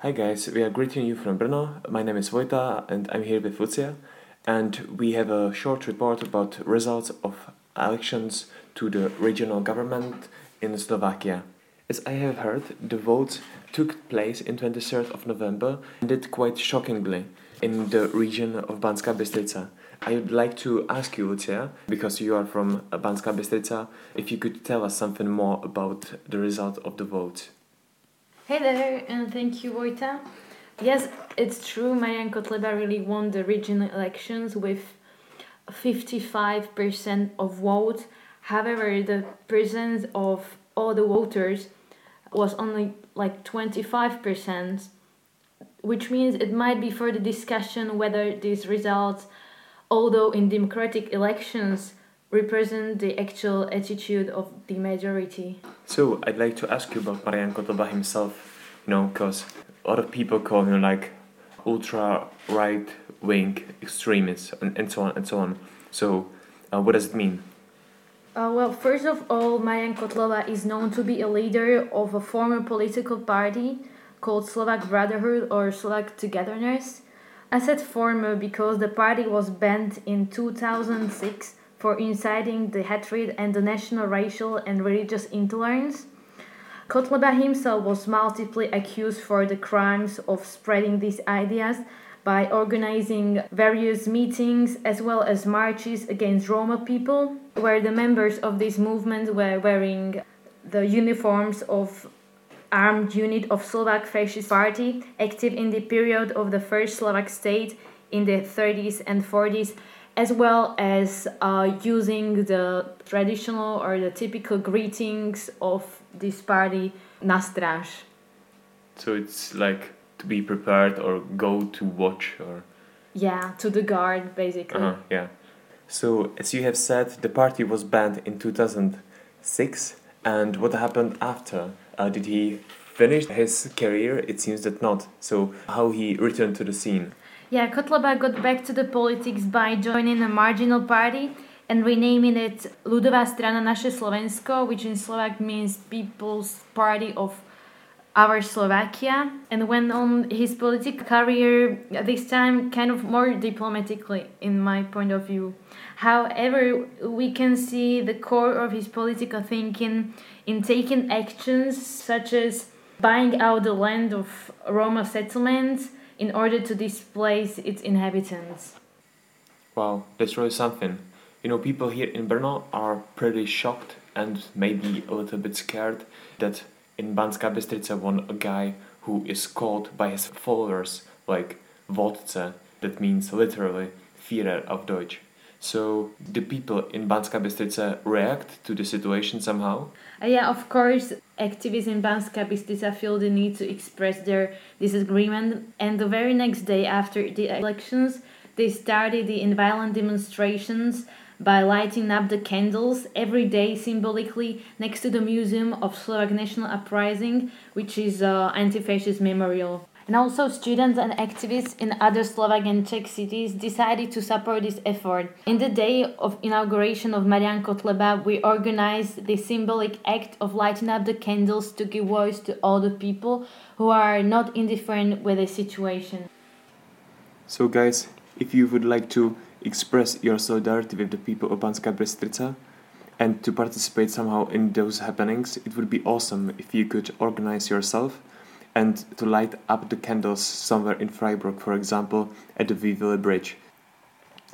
Hi guys, we are greeting you from Brno. My name is Vojta and I'm here with Lucia and we have a short report about results of elections to the regional government in Slovakia. As I have heard, the votes took place in 23rd of November and did quite shockingly in the region of Banska Bystrica. I would like to ask you, Lucia, because you are from Banska Bystrica, if you could tell us something more about the result of the vote. Hey there, and thank you, Vojta. Yes, it's true, Marian Kotleba really won the regional elections with 55% of votes. However, the presence of all the voters was only like 25%, which means it might be further discussion whether these results, although in democratic elections, represent the actual attitude of the majority. So I'd like to ask you about Marian Kotleba himself, you know, because a lot of people call him like ultra right wing extremist and, and so on and so on. So uh, what does it mean? Uh, well, first of all, Marian Kotleba is known to be a leader of a former political party called Slovak Brotherhood or Slovak Togetherness. I said former because the party was banned in 2006 for inciting the hatred and the national racial and religious intolerance. Kotleba himself was multiply accused for the crimes of spreading these ideas by organizing various meetings as well as marches against Roma people, where the members of this movement were wearing the uniforms of armed unit of Slovak Fascist Party, active in the period of the first Slovak state in the 30s and 40s as well as uh, using the traditional or the typical greetings of this party, Na stráž. So it's like to be prepared or go to watch or. Yeah, to the guard basically. Uh-huh, yeah. So as you have said, the party was banned in 2006, and what happened after? Uh, did he finish his career? It seems that not. So how he returned to the scene? Yeah, Kotleba got back to the politics by joining a marginal party and renaming it Ludová strana Naše Slovensko, which in Slovak means People's Party of Our Slovakia, and went on his political career this time kind of more diplomatically, in my point of view. However, we can see the core of his political thinking in taking actions such as buying out the land of Roma settlements in order to displace its inhabitants. Wow, that's really something. You know, people here in Brno are pretty shocked and maybe a little bit scared that in Banska Bystrica won a guy who is called by his followers like Vodce, that means literally Führer of Deutsch. So the people in Banska Bystrica react to the situation somehow? Uh, yeah, of course, activists in Banska Bystrica feel the need to express their disagreement, and the very next day after the elections, they started the violent demonstrations by lighting up the candles every day symbolically next to the Museum of Slovak National Uprising, which is an uh, anti-fascist memorial. And also, students and activists in other Slovak and Czech cities decided to support this effort. In the day of inauguration of Marian Kotleba, we organized the symbolic act of lighting up the candles to give voice to all the people who are not indifferent with the situation. So, guys, if you would like to express your solidarity with the people of Banska Bystrica and to participate somehow in those happenings, it would be awesome if you could organize yourself and to light up the candles somewhere in Freiburg, for example, at the Wiwili Bridge.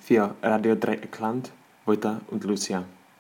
Für Radio Dreyeckland, Vojta und Lucia.